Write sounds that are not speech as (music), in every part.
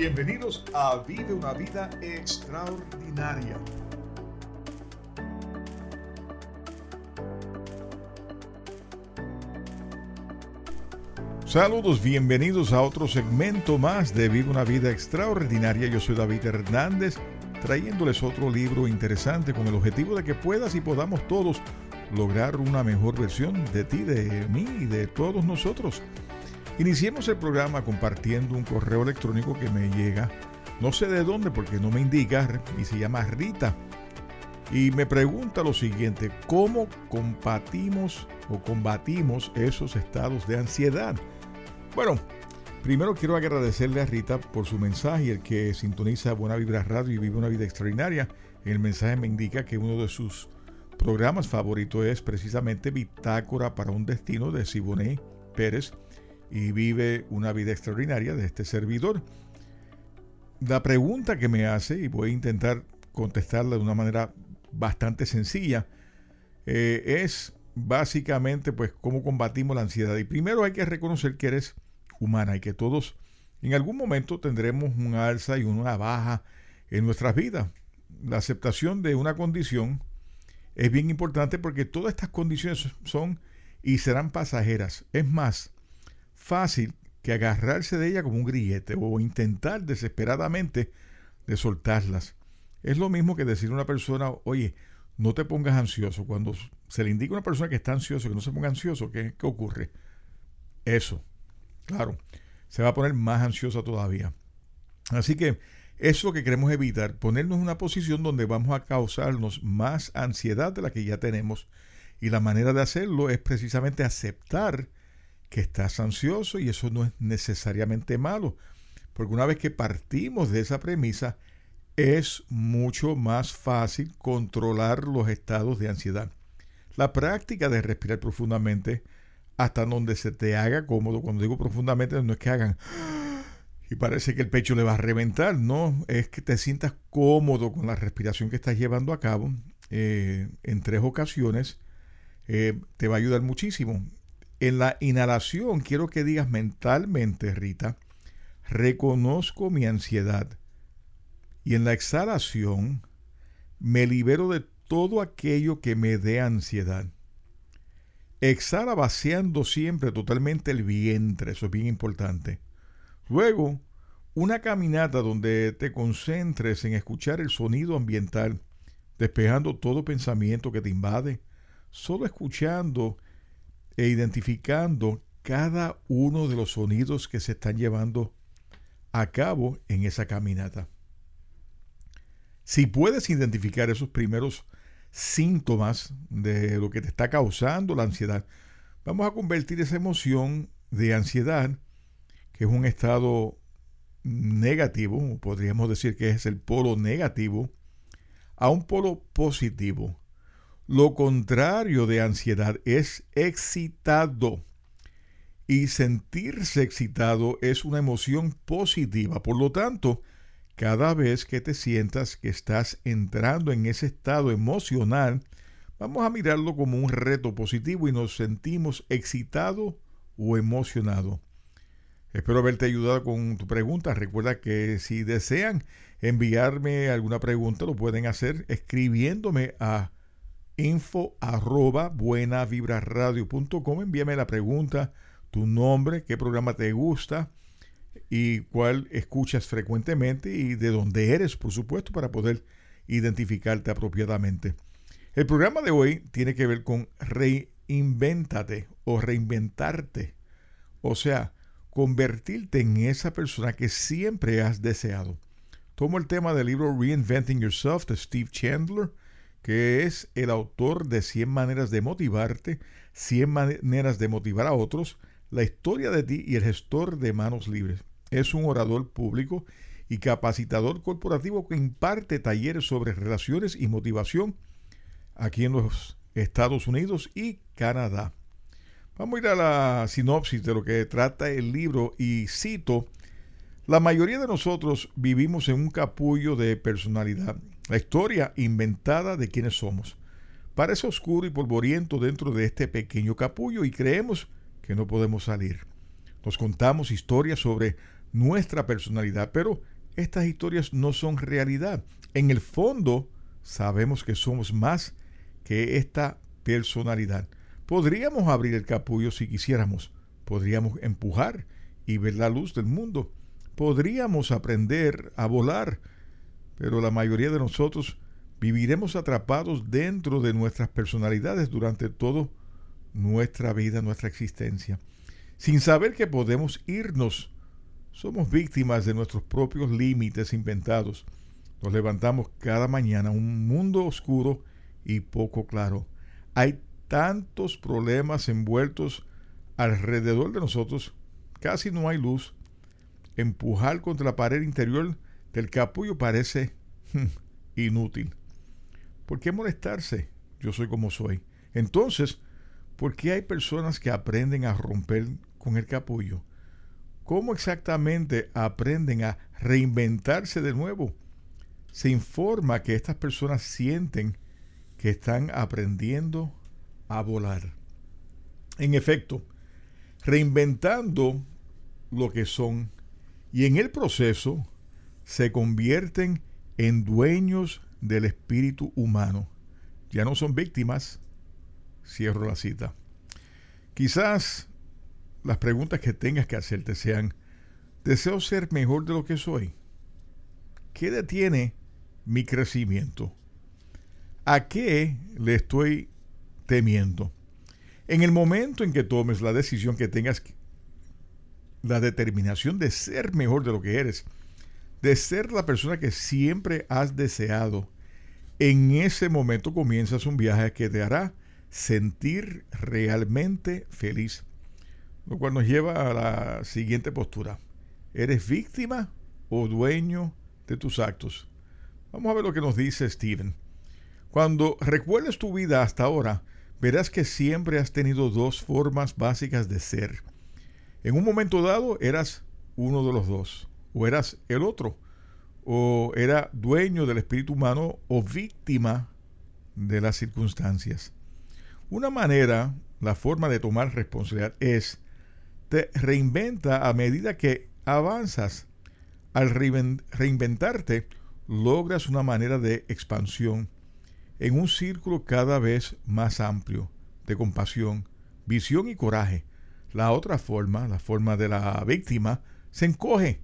Bienvenidos a Vive una vida extraordinaria. Saludos, bienvenidos a otro segmento más de Vive una vida extraordinaria. Yo soy David Hernández, trayéndoles otro libro interesante con el objetivo de que puedas y podamos todos lograr una mejor versión de ti, de mí y de todos nosotros. Iniciemos el programa compartiendo un correo electrónico que me llega, no sé de dónde porque no me indica, y se llama Rita. Y me pregunta lo siguiente, ¿cómo combatimos o combatimos esos estados de ansiedad? Bueno, primero quiero agradecerle a Rita por su mensaje, el que sintoniza Buena Vibra Radio y vive una vida extraordinaria. El mensaje me indica que uno de sus programas favoritos es precisamente Bitácora para un destino de Siboney Pérez y vive una vida extraordinaria de este servidor. La pregunta que me hace, y voy a intentar contestarla de una manera bastante sencilla, eh, es básicamente pues cómo combatimos la ansiedad. Y primero hay que reconocer que eres humana y que todos en algún momento tendremos un alza y una baja en nuestras vidas. La aceptación de una condición es bien importante porque todas estas condiciones son y serán pasajeras. Es más, fácil que agarrarse de ella como un grillete o intentar desesperadamente de soltarlas. Es lo mismo que decir a una persona, oye, no te pongas ansioso. Cuando se le indica a una persona que está ansioso, que no se ponga ansioso, ¿qué, qué ocurre? Eso, claro, se va a poner más ansiosa todavía. Así que eso es lo que queremos evitar, ponernos en una posición donde vamos a causarnos más ansiedad de la que ya tenemos. Y la manera de hacerlo es precisamente aceptar que estás ansioso y eso no es necesariamente malo, porque una vez que partimos de esa premisa, es mucho más fácil controlar los estados de ansiedad. La práctica de respirar profundamente hasta donde se te haga cómodo, cuando digo profundamente no es que hagan (gasps) y parece que el pecho le va a reventar, no, es que te sientas cómodo con la respiración que estás llevando a cabo eh, en tres ocasiones, eh, te va a ayudar muchísimo. En la inhalación quiero que digas mentalmente, Rita, reconozco mi ansiedad. Y en la exhalación me libero de todo aquello que me dé ansiedad. Exhala vaciando siempre totalmente el vientre, eso es bien importante. Luego, una caminata donde te concentres en escuchar el sonido ambiental, despejando todo pensamiento que te invade, solo escuchando e identificando cada uno de los sonidos que se están llevando a cabo en esa caminata. Si puedes identificar esos primeros síntomas de lo que te está causando la ansiedad, vamos a convertir esa emoción de ansiedad, que es un estado negativo, podríamos decir que es el polo negativo, a un polo positivo, lo contrario de ansiedad es excitado. Y sentirse excitado es una emoción positiva. Por lo tanto, cada vez que te sientas que estás entrando en ese estado emocional, vamos a mirarlo como un reto positivo y nos sentimos excitado o emocionado. Espero haberte ayudado con tu pregunta. Recuerda que si desean enviarme alguna pregunta, lo pueden hacer escribiéndome a info arroba buenavibraradio.com. Envíame la pregunta, tu nombre, qué programa te gusta y cuál escuchas frecuentemente y de dónde eres, por supuesto, para poder identificarte apropiadamente. El programa de hoy tiene que ver con reinventate o reinventarte. O sea, convertirte en esa persona que siempre has deseado. Tomo el tema del libro Reinventing Yourself de Steve Chandler que es el autor de 100 maneras de motivarte, 100 maneras de motivar a otros, la historia de ti y el gestor de manos libres. es un orador público y capacitador corporativo que imparte talleres sobre relaciones y motivación aquí en los Estados Unidos y Canadá. Vamos a ir a la sinopsis de lo que trata el libro y cito, la mayoría de nosotros vivimos en un capullo de personalidad, la historia inventada de quienes somos. Parece oscuro y polvoriento dentro de este pequeño capullo y creemos que no podemos salir. Nos contamos historias sobre nuestra personalidad, pero estas historias no son realidad. En el fondo, sabemos que somos más que esta personalidad. Podríamos abrir el capullo si quisiéramos. Podríamos empujar y ver la luz del mundo. Podríamos aprender a volar. Pero la mayoría de nosotros viviremos atrapados dentro de nuestras personalidades durante toda nuestra vida, nuestra existencia. Sin saber que podemos irnos. Somos víctimas de nuestros propios límites inventados. Nos levantamos cada mañana un mundo oscuro y poco claro. Hay tantos problemas envueltos alrededor de nosotros, casi no hay luz. Empujar contra la pared interior del capullo parece hmm, inútil. ¿Por qué molestarse? Yo soy como soy. Entonces, ¿por qué hay personas que aprenden a romper con el capullo? ¿Cómo exactamente aprenden a reinventarse de nuevo? Se informa que estas personas sienten que están aprendiendo a volar. En efecto, reinventando lo que son y en el proceso se convierten en dueños del espíritu humano. Ya no son víctimas. Cierro la cita. Quizás las preguntas que tengas que hacerte sean, ¿deseo ser mejor de lo que soy? ¿Qué detiene mi crecimiento? ¿A qué le estoy temiendo. En el momento en que tomes la decisión que tengas la determinación de ser mejor de lo que eres, de ser la persona que siempre has deseado, en ese momento comienzas un viaje que te hará sentir realmente feliz. Lo cual nos lleva a la siguiente postura. ¿Eres víctima o dueño de tus actos? Vamos a ver lo que nos dice Steven. Cuando recuerdes tu vida hasta ahora, verás que siempre has tenido dos formas básicas de ser. En un momento dado eras uno de los dos, o eras el otro, o era dueño del espíritu humano o víctima de las circunstancias. Una manera, la forma de tomar responsabilidad es, te reinventa a medida que avanzas. Al reinventarte, logras una manera de expansión en un círculo cada vez más amplio de compasión, visión y coraje. La otra forma, la forma de la víctima, se encoge.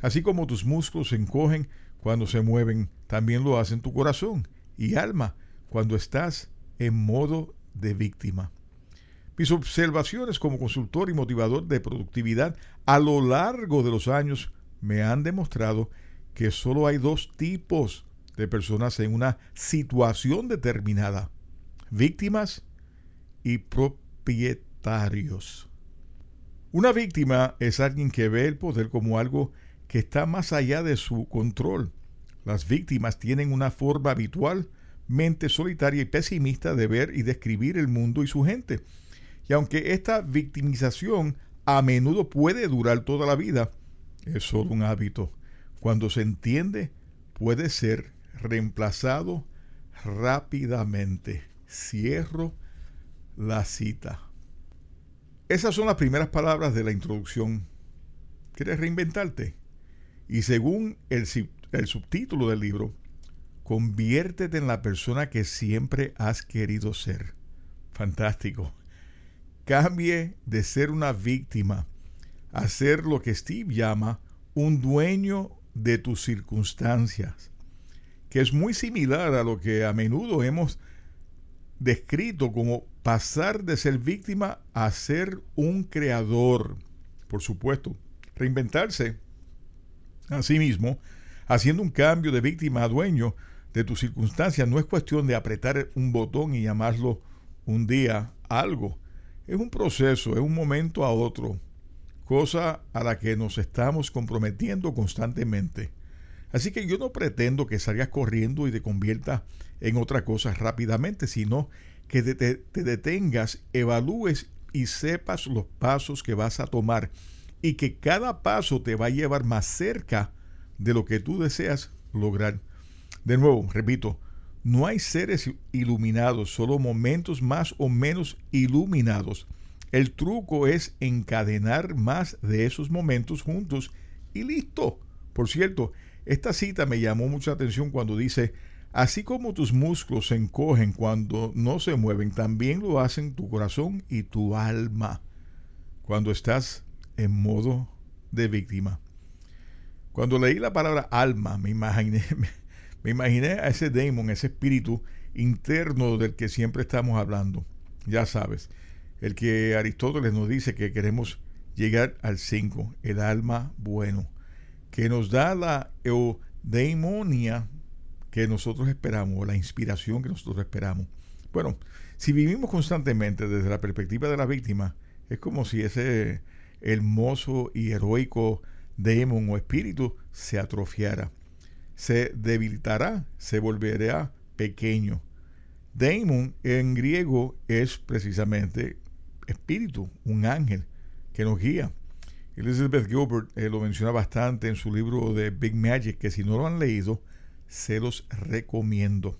Así como tus músculos se encogen cuando se mueven, también lo hacen tu corazón y alma cuando estás en modo de víctima. Mis observaciones como consultor y motivador de productividad a lo largo de los años me han demostrado que solo hay dos tipos de personas en una situación determinada, víctimas y propietarios. Una víctima es alguien que ve el poder como algo que está más allá de su control. Las víctimas tienen una forma habitualmente solitaria y pesimista de ver y describir el mundo y su gente. Y aunque esta victimización a menudo puede durar toda la vida, es solo un hábito. Cuando se entiende, puede ser reemplazado rápidamente. Cierro la cita. Esas son las primeras palabras de la introducción. ¿Quieres reinventarte? Y según el, el subtítulo del libro, conviértete en la persona que siempre has querido ser. Fantástico. Cambie de ser una víctima a ser lo que Steve llama un dueño de tus circunstancias que es muy similar a lo que a menudo hemos descrito como pasar de ser víctima a ser un creador. Por supuesto, reinventarse a sí mismo, haciendo un cambio de víctima a dueño de tus circunstancias, no es cuestión de apretar un botón y llamarlo un día algo. Es un proceso, es un momento a otro. cosa a la que nos estamos comprometiendo constantemente. Así que yo no pretendo que salgas corriendo y te conviertas en otra cosa rápidamente, sino que te, te, detengas, evalúes y sepas los pasos que vas a tomar y que cada paso te va a llevar más cerca de lo que tú deseas lograr. De nuevo, repito, no hay seres iluminados, solo momentos más o menos iluminados. El truco es encadenar más de esos momentos juntos y listo. Por cierto, esta cita me llamó mucha atención cuando dice, así como tus músculos se encogen cuando no se mueven, también lo hacen tu corazón y tu alma cuando estás en modo de víctima. Cuando leí la palabra alma, me imaginé, (laughs) me imaginé a ese demon, ese espíritu interno del que siempre estamos hablando. Ya sabes, el que Aristóteles nos dice que queremos llegar al 5, el alma bueno, que nos da la eudemonia que nosotros esperamos, la inspiración que nosotros esperamos. Bueno, si vivimos constantemente desde la perspectiva de la víctima, es como si ese hermoso y heroico demon o espíritu se atrofiara, se debilitará, se volverá pequeño. Demon en griego es precisamente espíritu, un ángel que nos guía. Elizabeth Gilbert eh, lo menciona bastante en su libro de Big Magic, que si no lo han leído, se los recomiendo.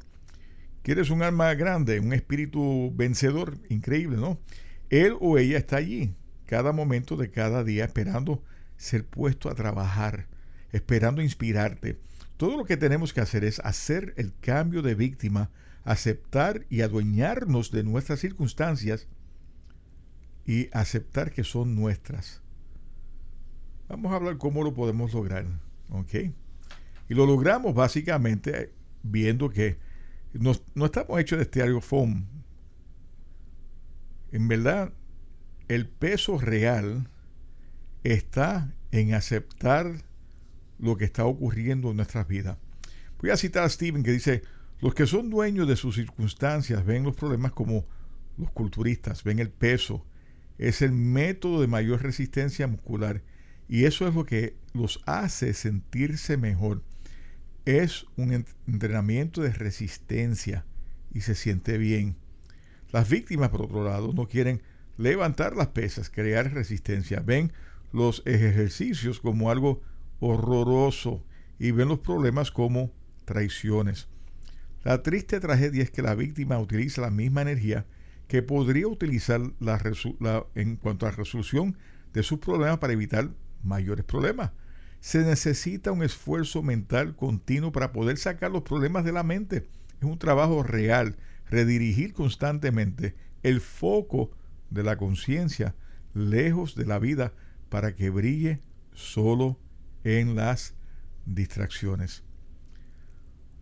¿Quieres un alma grande, un espíritu vencedor? Increíble, ¿no? Él o ella está allí, cada momento de cada día, esperando ser puesto a trabajar, esperando inspirarte. Todo lo que tenemos que hacer es hacer el cambio de víctima, aceptar y adueñarnos de nuestras circunstancias y aceptar que son nuestras. Vamos a hablar cómo lo podemos lograr. ¿Ok? Y lo logramos básicamente viendo que no, estamos hechos de este foam. En verdad, el peso real está en aceptar lo que está ocurriendo en nuestras vidas. Voy a citar a Steven que dice, los que son dueños de sus circunstancias ven los problemas como los culturistas, ven el peso, es el método de mayor resistencia muscular y eso es lo que los hace sentirse mejor. Es un entrenamiento de resistencia y se siente bien. Las víctimas, por otro lado, no quieren levantar las pesas, crear resistencia. Ven los ejercicios como algo horroroso y ven los problemas como traiciones. La triste tragedia es que la víctima utiliza la misma energía que podría utilizar en cuanto a la resolución de sus problemas para evitar mayores problemas. Se necesita un esfuerzo mental continuo para poder sacar los problemas de la mente. Es un trabajo real, redirigir constantemente el foco de la conciencia lejos de la vida para que brille solo en las distracciones.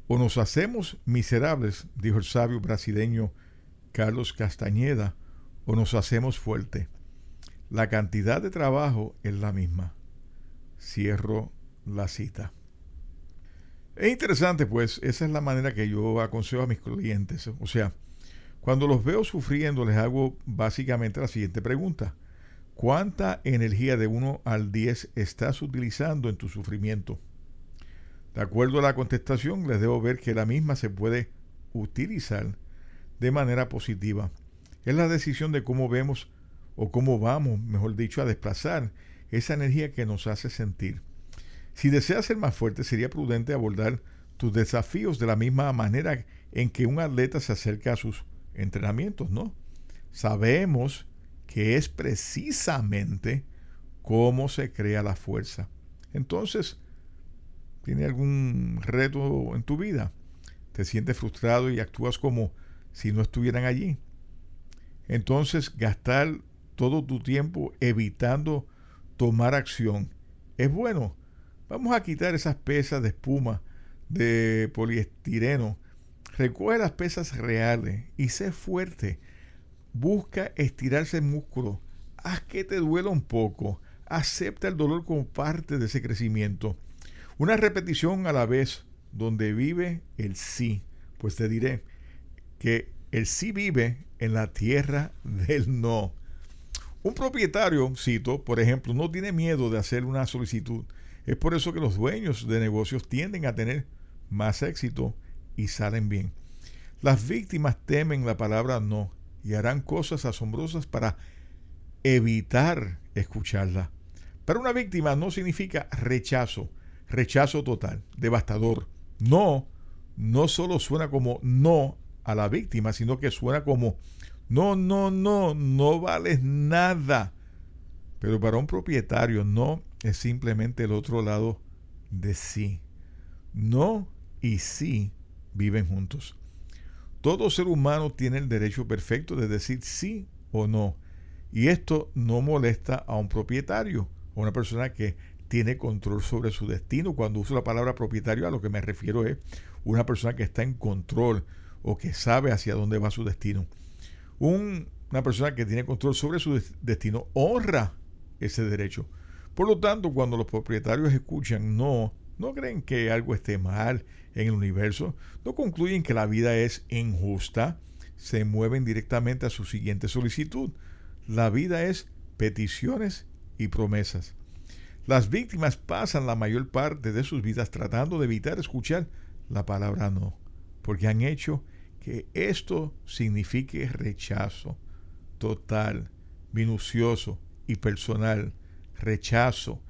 O nos hacemos miserables, dijo el sabio brasileño Carlos Castañeda, o nos hacemos fuerte. La cantidad de trabajo es la misma. Cierro la cita. Es interesante, pues, esa es la manera que yo aconsejo a mis clientes. O sea, cuando los veo sufriendo, les hago básicamente la siguiente pregunta. ¿Cuánta energía de 1 al 10 estás utilizando en tu sufrimiento? De acuerdo a la contestación, les debo ver que la misma se puede utilizar de manera positiva. Es la decisión de cómo vemos o cómo vamos, mejor dicho, a desplazar esa energía que nos hace sentir. Si deseas ser más fuerte, sería prudente abordar tus desafíos de la misma manera en que un atleta se acerca a sus entrenamientos, ¿no? Sabemos que es precisamente cómo se crea la fuerza. Entonces, ¿tiene algún reto en tu vida? ¿Te sientes frustrado y actúas como si no estuvieran allí. Entonces, gastar todo tu tiempo evitando tomar acción es bueno. Vamos a quitar esas pesas de espuma de poliestireno. Recoge las pesas reales y sé fuerte. Busca estirarse el músculo. Haz que te duela un poco. Acepta el dolor como parte de ese crecimiento. Una repetición a la vez donde vive el sí. Pues te diré, que el sí vive en la tierra del no. Un propietario, cito, por ejemplo, no tiene miedo de hacer una solicitud. Es por eso que los dueños de negocios tienden a tener más éxito y salen bien. Las víctimas temen la palabra no y harán cosas asombrosas para evitar escucharla. Pero una víctima no significa rechazo, rechazo total, devastador. No, no solo suena como no a la víctima, sino que suena como no, no, no, no vales nada. Pero para un propietario no es simplemente el otro lado de sí. No y sí viven juntos. Todo ser humano tiene el derecho perfecto de decir sí o no. Y esto no molesta a un propietario, a una persona que tiene control sobre su destino. Cuando uso la palabra propietario, a lo que me refiero es una persona que está en control o que sabe hacia dónde va su destino. Una persona que tiene control sobre su destino honra ese derecho. Por lo tanto, cuando los propietarios escuchan no, no creen que algo esté mal en el universo, no concluyen que la vida es injusta, se mueven directamente a su siguiente solicitud. La vida es peticiones y promesas. Las víctimas pasan la mayor parte de sus vidas tratando de evitar escuchar la palabra no, porque han hecho que esto signifique rechazo total, minucioso y personal. Rechazo.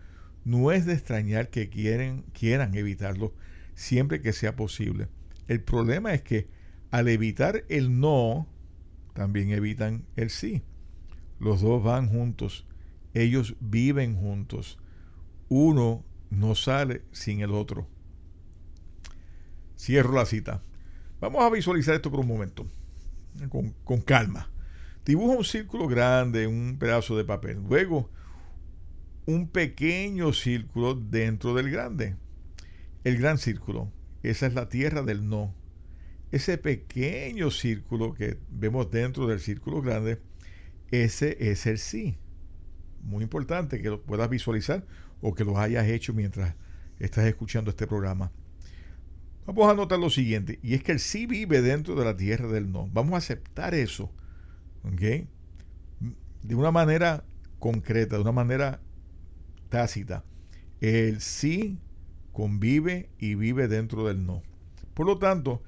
No es de extrañar que quieren, quieran evitarlo siempre que sea posible. El problema es que al evitar el no, también evitan el sí. Los dos van juntos. Ellos viven juntos. Uno no sale sin el otro. Cierro la cita. Vamos a visualizar esto por un momento, con, calma. Dibuja un círculo grande, un pedazo de papel. Luego, un pequeño círculo dentro del grande. El gran círculo. Esa es la tierra del no. Ese pequeño círculo que vemos dentro del círculo grande, ese es el sí. Muy importante que lo puedas visualizar o que lo hayas hecho mientras estás escuchando este programa. Vamos a notar lo siguiente, y es que el sí vive dentro de la tierra del no. Vamos a aceptar eso, ¿ok? De una manera concreta, de una manera tácita. El sí convive y vive dentro del no. Por lo tanto,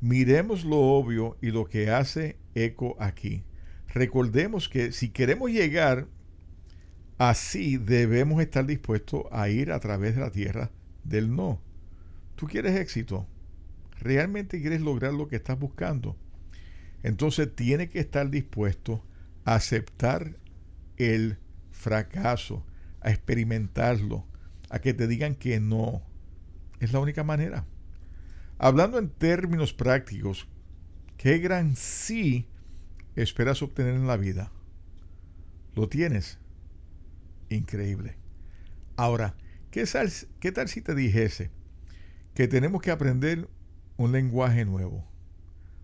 miremos lo obvio y lo que hace eco aquí. Recordemos que si queremos llegar así, debemos estar dispuestos a ir a través de la tierra del no. ¿Tú quieres éxito? ¿Realmente quieres lograr lo que estás buscando? Entonces tiene que estar dispuesto a aceptar el fracaso, a experimentarlo, a que te digan que no. Es la única manera. Hablando en términos prácticos, ¿qué gran sí esperas obtener en la vida? ¿Lo tienes? Increíble. Ahora, ¿qué tal, qué tal si te dijese? Que tenemos que aprender un lenguaje nuevo.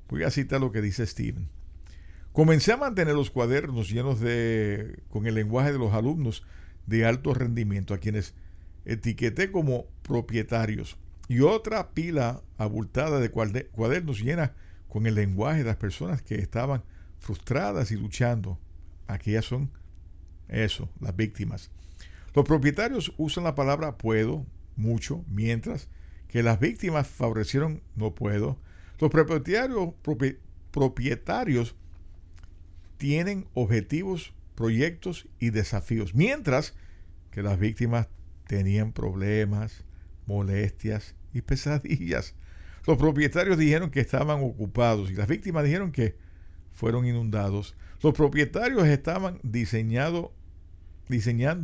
Voy a citar lo que dice Steven. Comencé a mantener los cuadernos llenos de con el lenguaje de los alumnos de alto rendimiento, a quienes etiqueté como propietarios, y otra pila abultada de cuadernos llena con el lenguaje de las personas que estaban frustradas y luchando. Aquellas son eso, las víctimas. Los propietarios usan la palabra puedo mucho, mientras que las víctimas favorecieron no puedo. Los propietarios, propietarios tienen objetivos, proyectos y desafíos, mientras que las víctimas tenían problemas, molestias y pesadillas. Los propietarios dijeron que estaban ocupados y las víctimas dijeron que fueron inundados. Los propietarios estaban diseñando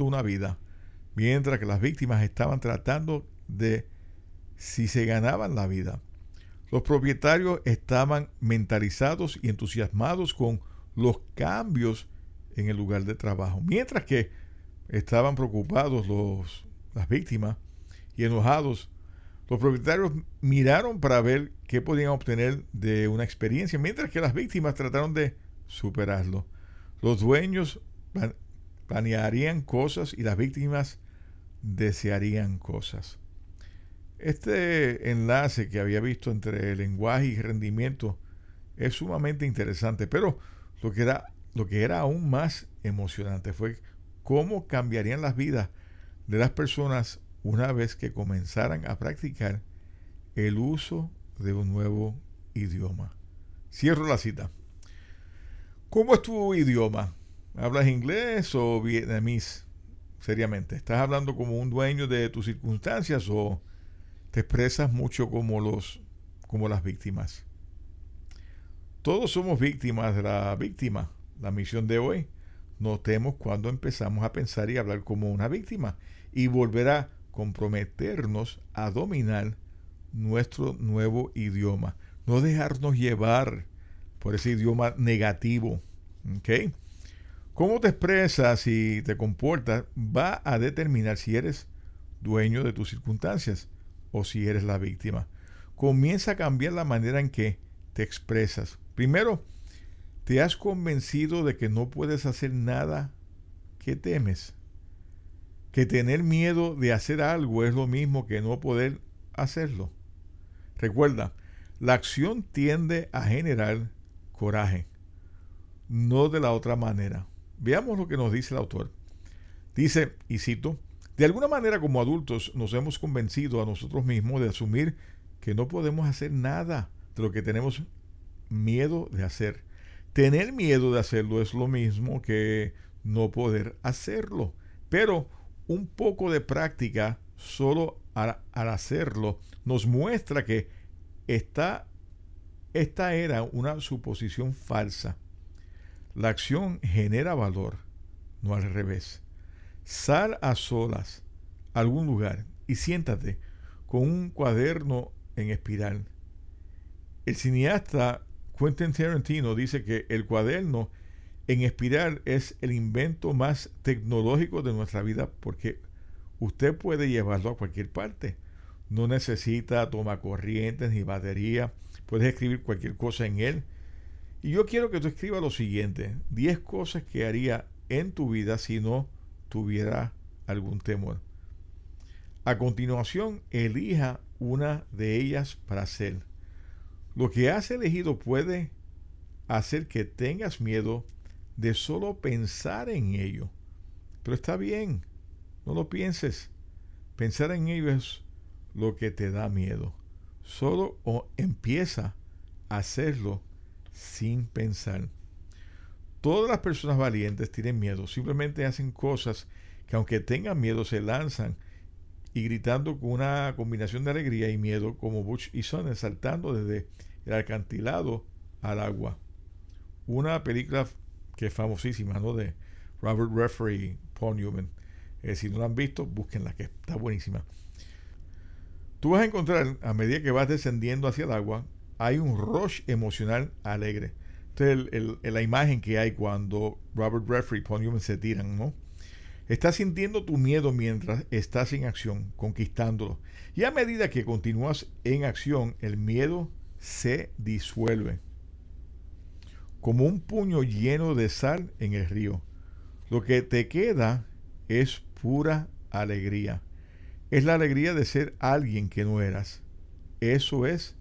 una vida, mientras que las víctimas estaban tratando de si se ganaban la vida. Los propietarios estaban mentalizados y entusiasmados con los cambios en el lugar de trabajo, mientras que estaban preocupados los, las víctimas y enojados. Los propietarios miraron para ver qué podían obtener de una experiencia, mientras que las víctimas trataron de superarlo. Los dueños planearían cosas y las víctimas desearían cosas. Este enlace que había visto entre lenguaje y rendimiento es sumamente interesante, pero lo que da lo que era aún más emocionante fue cómo cambiarían las vidas de las personas una vez que comenzaran a practicar el uso de un nuevo idioma. Cierro la cita. ¿Cómo es tu idioma? ¿Hablas inglés o vietnamés? Seriamente, ¿estás hablando como un dueño de tus circunstancias o te expresas mucho como los como las víctimas? Todos somos víctimas de la víctima. La misión de hoy, notemos cuando empezamos a pensar y hablar como una víctima y volver a comprometernos a dominar nuestro nuevo idioma. No dejarnos llevar por ese idioma negativo. ¿Ok? Cómo te expresas y te comportas va a determinar si eres dueño de tus circunstancias o si eres la víctima. Comienza a cambiar la manera en que te expresas. Primero, te has convencido de que no puedes hacer nada que temes. Que tener miedo de hacer algo es lo mismo que no poder hacerlo. Recuerda, la acción tiende a generar coraje, no de la otra manera. Veamos lo que nos dice el autor. Dice, y cito, de alguna manera como adultos nos hemos convencido a nosotros mismos de asumir que no podemos hacer nada de lo que tenemos miedo de hacer. Tener miedo de hacerlo es lo mismo que no poder hacerlo. Pero un poco de práctica solo al, hacerlo nos muestra que esta, esta era una suposición falsa. La acción genera valor, no al revés. Sal a solas a algún lugar y siéntate con un cuaderno en espiral. El cineasta Quentin Tarantino dice que el cuaderno en espiral es el invento más tecnológico de nuestra vida porque usted puede llevarlo a cualquier parte. No necesita toma corrientes ni batería. Puedes escribir cualquier cosa en él. Y yo quiero que tú escribas lo siguiente. 10 cosas que haría en tu vida si no tuviera algún temor. A continuación, elija una de ellas para hacer. Lo que has elegido puede hacer que tengas miedo de solo pensar en ello. Pero está bien, no lo pienses. Pensar en ello es lo que te da miedo. Solo empieza a hacerlo sin pensar. Todas las personas valientes tienen miedo, simplemente hacen cosas que aunque tengan miedo se lanzan y gritando con una combinación de alegría y miedo como Butch y Son saltando desde el acantilado al agua. Una película que es famosísima, ¿no? De Robert Redford y Paul Newman. Eh, si no la han visto, búsquenla, que está buenísima. Tú vas a encontrar, a medida que vas descendiendo hacia el agua, hay un rush emocional alegre. Esta es la imagen que hay cuando Robert Redford y Paul se tiran, ¿no? Estás sintiendo tu miedo mientras estás en acción, conquistándolo. Y a medida que continúas en acción, el miedo se disuelve. Como un puño lleno de sal en el río. Lo que te queda es pura alegría. Es la alegría de ser alguien que no eras. Eso es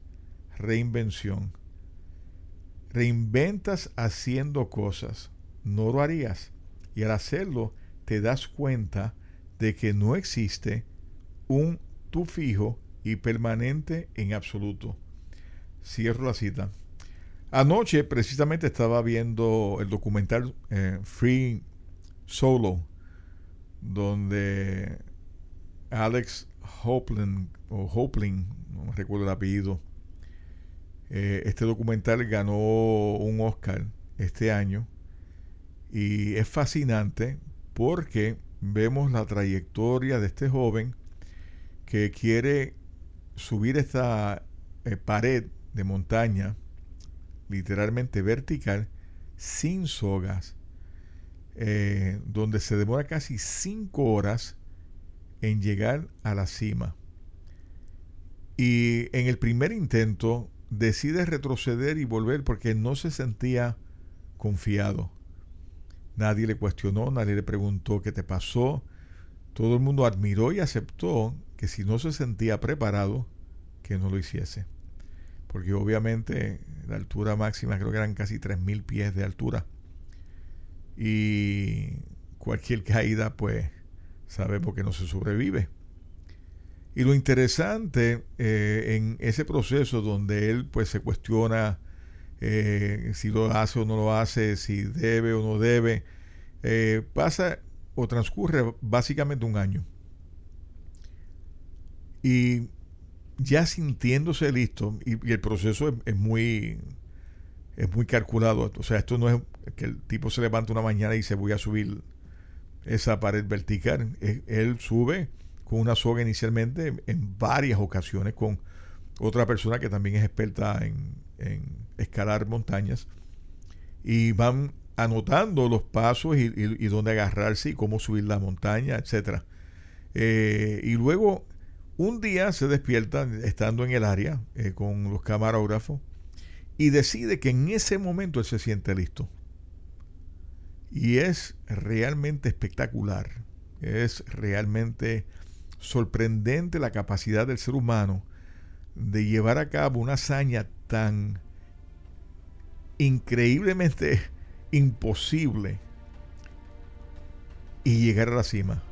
reinvención. Reinventas haciendo cosas. No lo harías. Y al hacerlo, te das cuenta de que no existe un tú fijo y permanente en absoluto. Cierro la cita. Anoche precisamente estaba viendo el documental eh, Free Solo, donde Alex Hopling, o Hopling, no recuerdo el apellido, eh, este documental ganó un Oscar este año y es fascinante porque vemos la trayectoria de este joven que quiere subir esta eh, pared de montaña, literalmente vertical, sin sogas, eh, donde se demora casi cinco horas en llegar a la cima. Y en el primer intento decide retroceder y volver porque no se sentía confiado. Nadie le cuestionó, nadie le preguntó qué te pasó. Todo el mundo admiró y aceptó que si no se sentía preparado, que no lo hiciese. Porque obviamente la altura máxima creo que eran casi 3.000 pies de altura. y cualquier caída, pues sabemos que no se sobrevive. Y lo interesante eh, en ese proceso donde él pues se cuestiona eh, si lo hace o no lo hace, si debe o no debe, eh, pasa o transcurre básicamente un año. Y ya sintiéndose listo, y, el proceso es, muy es muy calculado. O sea, esto no es que el tipo se levanta una mañana y se voy a subir esa pared vertical. Él sube con una soga inicialmente en varias ocasiones con otra persona que también es experta en, escalar montañas y van anotando los pasos y, dónde agarrarse y cómo subir la montaña, etcétera. Eh, y luego un día se despierta estando en el área eh, con los camarógrafos y decide que en ese momento él se siente listo. Y es realmente espectacular, es realmente sorprendente la capacidad del ser humano de llevar a cabo una hazaña tan increíblemente (laughs) imposible y llegar a la cima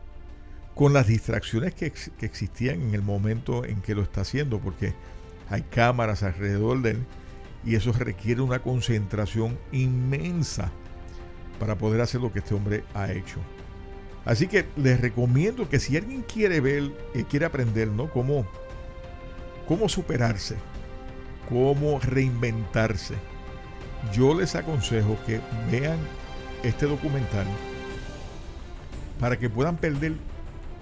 con las distracciones que, que, existían en el momento en que lo está haciendo, porque hay cámaras alrededor de él y eso requiere una concentración inmensa para poder hacer lo que este hombre ha hecho. Así que les recomiendo que si alguien quiere ver, eh, quiere aprender, ¿no? Cómo, cómo superarse, cómo reinventarse, yo les aconsejo que vean este documental para que puedan perder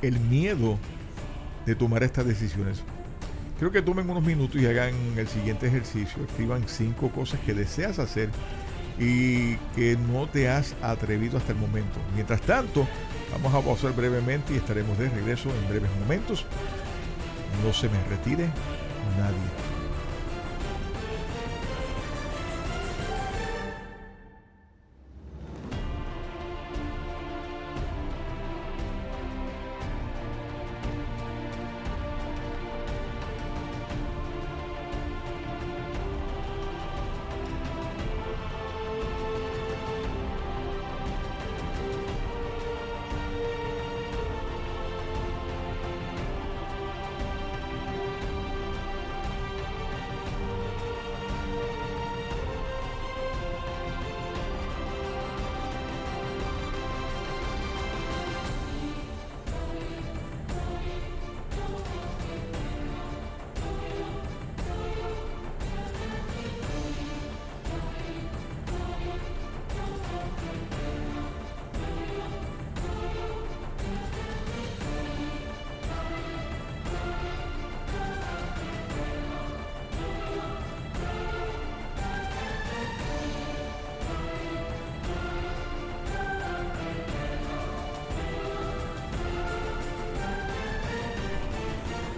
el miedo de tomar estas decisiones. Creo que tomen unos minutos y hagan el siguiente ejercicio. Escriban cinco cosas que deseas hacer y que no te has atrevido hasta el momento. Mientras tanto, vamos a pausar brevemente y estaremos de regreso en breves momentos. No se me retire nadie.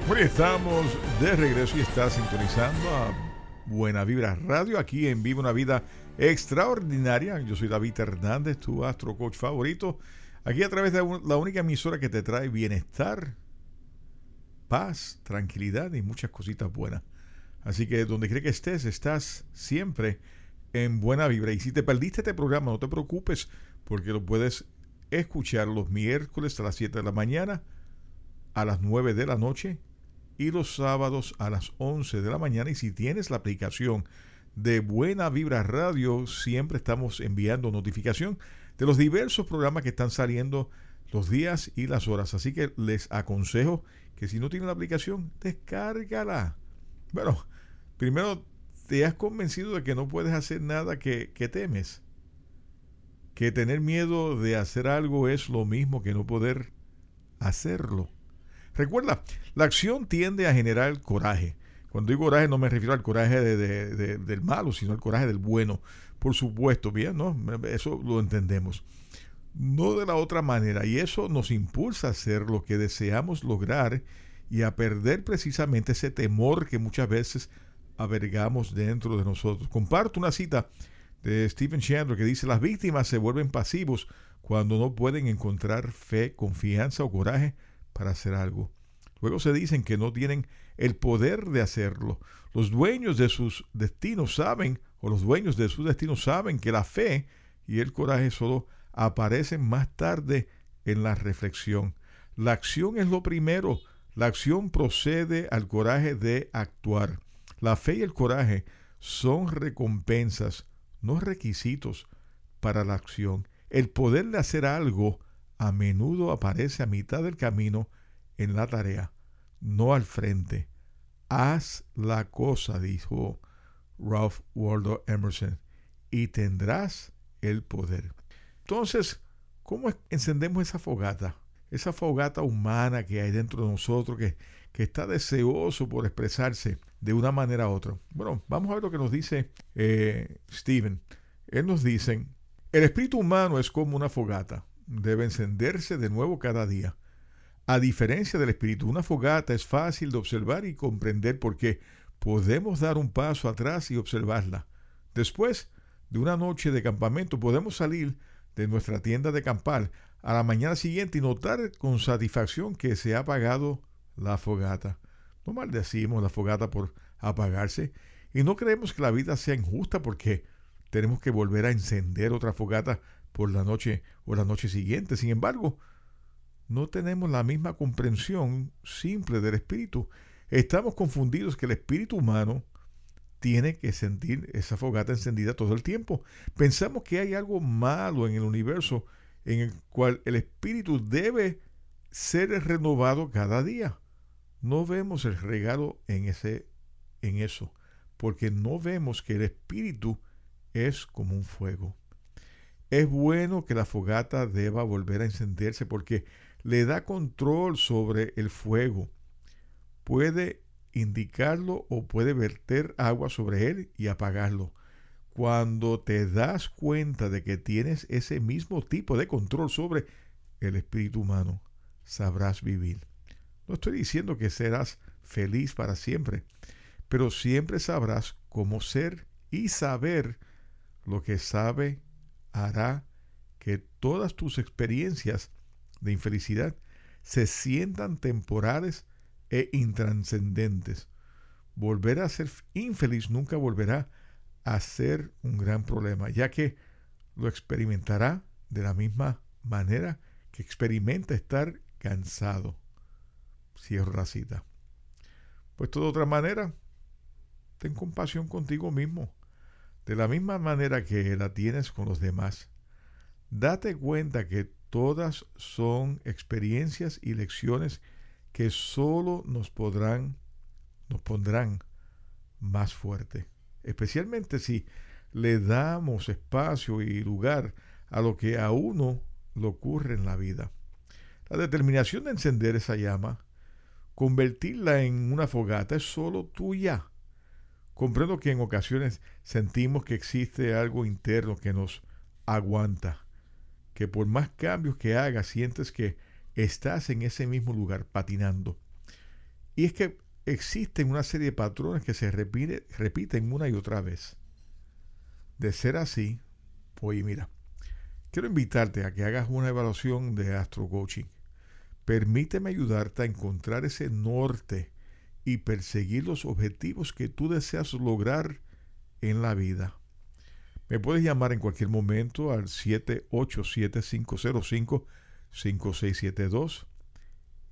Bueno, estamos de regreso y está sintonizando a Buena Vibra Radio aquí en Viva una Vida Extraordinaria. Yo soy David Hernández, tu astro coach favorito. Aquí a través de la única emisora que te trae bienestar, paz, tranquilidad y muchas cositas buenas. Así que donde cree que estés, estás siempre en buena vibra. Y si te perdiste este programa, no te preocupes, porque lo puedes escuchar los miércoles a las 7 de la mañana, a las 9 de la noche y los sábados a las 11 de la mañana. Y si tienes la aplicación de Buena Vibra Radio, siempre estamos enviando notificación de los diversos programas que están saliendo los días y las horas. Así que les aconsejo que si no tienen la aplicación, descárgala. Bueno, primero te has convencido de que no puedes hacer nada que, que temes. Que tener miedo de hacer algo es lo mismo que no poder hacerlo. Recuerda, la acción tiende a generar coraje. Cuando digo coraje no me refiero al coraje del malo, sino al coraje del bueno. Por supuesto, bien, ¿no? Eso lo entendemos. No de la otra manera. Y eso nos impulsa a hacer lo que deseamos lograr y a perder precisamente ese temor que muchas veces avergamos dentro de nosotros. Comparto una cita de Stephen Chandler que dice, las víctimas se vuelven pasivos cuando no pueden encontrar fe, confianza o coraje para hacer algo. Luego se dicen que no tienen el poder de hacerlo. Los dueños de sus destinos saben, o los dueños de sus destinos saben que la fe y el coraje solo aparecen más tarde en la reflexión. La acción es lo primero. La acción procede al coraje de actuar. La fe y el coraje son recompensas, no requisitos para la acción. El poder de hacer algo a menudo aparece a mitad del camino en la tarea, no al frente. Haz la cosa, dijo Ralph Waldo Emerson, y tendrás el poder. Entonces, ¿cómo encendemos esa fogata? Esa fogata humana que hay dentro de nosotros, que, que está deseoso por expresarse de una manera u otra. Bueno, vamos a ver lo que nos dice eh, Stephen. Él nos dice, el espíritu humano es como una fogata, debe encenderse de nuevo cada día. A diferencia del espíritu, una fogata es fácil de observar y comprender porque podemos dar un paso atrás y observarla. Después de una noche de campamento podemos salir de nuestra tienda de campar a la mañana siguiente y notar con satisfacción que se ha apagado la fogata. No maldecimos la fogata por apagarse y no creemos que la vida sea injusta porque tenemos que volver a encender otra fogata por la noche o la noche siguiente. Sin embargo, no tenemos la misma comprensión simple del espíritu. Estamos confundidos que el espíritu humano tiene que sentir esa fogata encendida todo el tiempo. Pensamos que hay algo malo en el universo en el cual el espíritu debe ser renovado cada día. No vemos el regalo en ese en eso, porque no vemos que el espíritu es como un fuego. Es bueno que la fogata deba volver a encenderse porque le da control sobre el fuego. Puede indicarlo o puede verter agua sobre él y apagarlo. Cuando te das cuenta de que tienes ese mismo tipo de control sobre el espíritu humano, sabrás vivir. No estoy diciendo que serás feliz para siempre, pero siempre sabrás cómo ser y saber lo que sabe hará que todas tus experiencias de infelicidad se sientan temporales e intranscendentes. Volver a ser infeliz nunca volverá a ser un gran problema, ya que lo experimentará de la misma manera que experimenta estar cansado. Cierro la cita. Pues de otra manera, ten compasión contigo mismo, de la misma manera que la tienes con los demás. Date cuenta que todas son experiencias y lecciones que solo nos podrán, nos pondrán más fuerte. Especialmente si le damos espacio y lugar a lo que a uno le ocurre en la vida. La determinación de encender esa llama, convertirla en una fogata, es solo tuya. Comprendo que en ocasiones sentimos que existe algo interno que nos aguanta que por más cambios que hagas, sientes que estás en ese mismo lugar patinando. Y es que existen una serie de patrones que se repite, repiten una y otra vez. De ser así, oye, mira, quiero invitarte a que hagas una evaluación de Astro Coaching. Permíteme ayudarte a encontrar ese norte y perseguir los objetivos que tú deseas lograr en la vida. Me puedes llamar en cualquier momento al 787-505-5672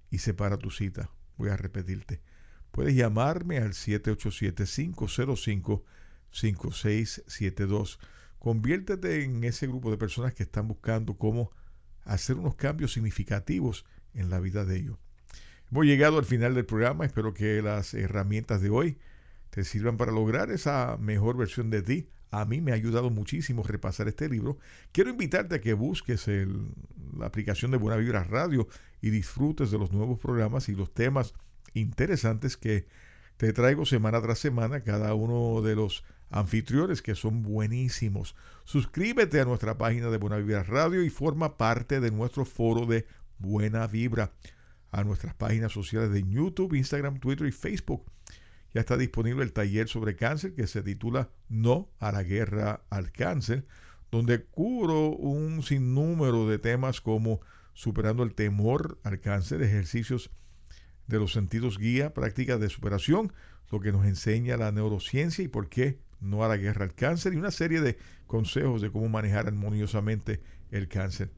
y separa tu cita. Voy a repetirte. Puedes llamarme al 787-505-5672. Conviértete en ese grupo de personas que están buscando cómo hacer unos cambios significativos en la vida de ellos. Hemos llegado al final del programa. Espero que las herramientas de hoy te sirvan para lograr esa mejor versión de ti a mí me ha ayudado muchísimo repasar este libro. Quiero invitarte a que busques la aplicación de Buena Vibra Radio y disfrutes de los nuevos programas y los temas interesantes que te traigo semana tras semana, cada uno de los anfitriones que son buenísimos. Suscríbete a nuestra página de Buena Vibra Radio y forma parte de nuestro foro de Buena Vibra, a nuestras páginas sociales de YouTube, Instagram, Twitter y Facebook ya está disponible el taller sobre cáncer que se titula No a la guerra al cáncer, donde cubro un sinnúmero de temas como superando el temor al cáncer, ejercicios de los sentidos guía, prácticas de superación, lo que nos enseña la neurociencia y por qué no a la guerra al cáncer y una serie de consejos de cómo manejar armoniosamente el cáncer.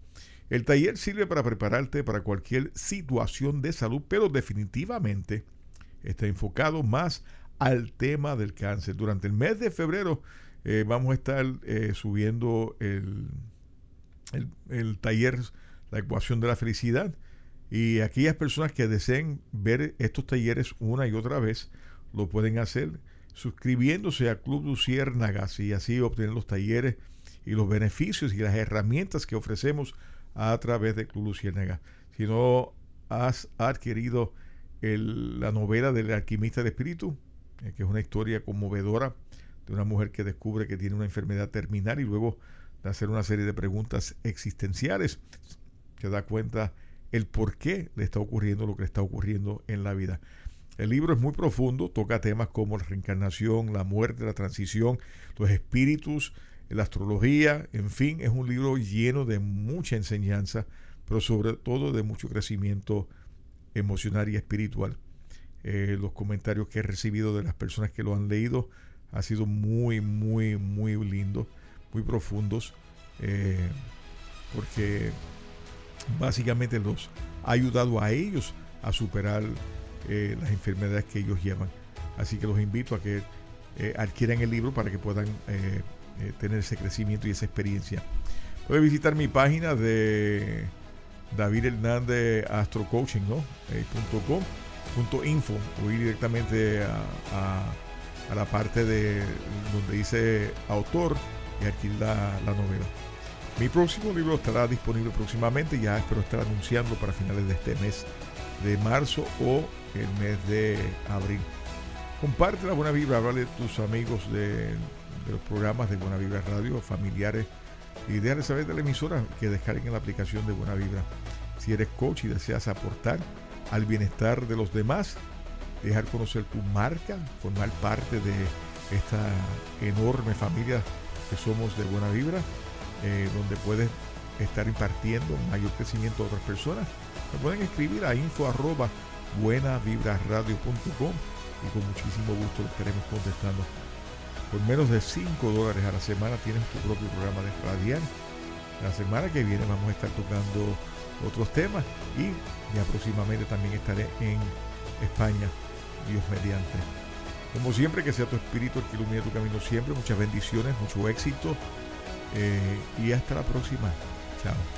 El taller sirve para prepararte para cualquier situación de salud, pero definitivamente está enfocado más al tema del cáncer. Durante el mes de febrero eh, vamos a estar eh, subiendo el, el, taller La ecuación de la felicidad. Y aquellas personas que deseen ver estos talleres una y otra vez, lo pueden hacer suscribiéndose a Club Luciérnagas y así obtener los talleres y los beneficios y las herramientas que ofrecemos a través de Club Luciérnagas. Si no has adquirido la novela del alquimista de espíritu, eh, que es una historia conmovedora de una mujer que descubre que tiene una enfermedad terminal y luego de hacer una serie de preguntas existenciales, se da cuenta el por qué le está ocurriendo lo que le está ocurriendo en la vida. El libro es muy profundo, toca temas como la reencarnación, la muerte, la transición, los espíritus, la astrología, en fin, es un libro lleno de mucha enseñanza, pero sobre todo de mucho crecimiento emocional y espiritual. Eh, los comentarios que he recibido de las personas que lo han leído han sido muy, muy, muy lindos, muy profundos, eh, porque básicamente los ha ayudado a ellos a superar eh, las enfermedades que ellos llevan. Así que los invito a que adquieran el libro para que puedan tener ese crecimiento y esa experiencia. Puede visitar mi página de David Hernández Astro Coaching, ¿no? Eh, punto .info o ir directamente a, la parte de donde dice autor y adquirir la, la novela. Mi próximo libro estará disponible próximamente, ya espero estar anunciando para finales de este mes de marzo o el mes de abril. Comparte la buena vibra, háblale a tus amigos de, de los programas de Buena Vibra Radio, familiares y déjale saber de la emisora que descarguen la aplicación de Buena Vibra. Si eres coach y deseas aportar al bienestar de los demás, dejar conocer tu marca, formar parte de esta enorme familia que somos de Buena Vibra, eh, donde puedes estar impartiendo mayor crecimiento a otras personas, me pueden escribir a info arroba buenavibraradio.com y con muchísimo gusto lo estaremos contestando. Por menos de 5 dólares a la semana tienes tu propio programa de radial. La semana que viene vamos a estar tocando otros temas y ya próximamente también estaré en España, Dios mediante. Como siempre, que sea tu espíritu el que ilumine tu camino siempre. Muchas bendiciones, mucho éxito eh, y hasta la próxima. Chao.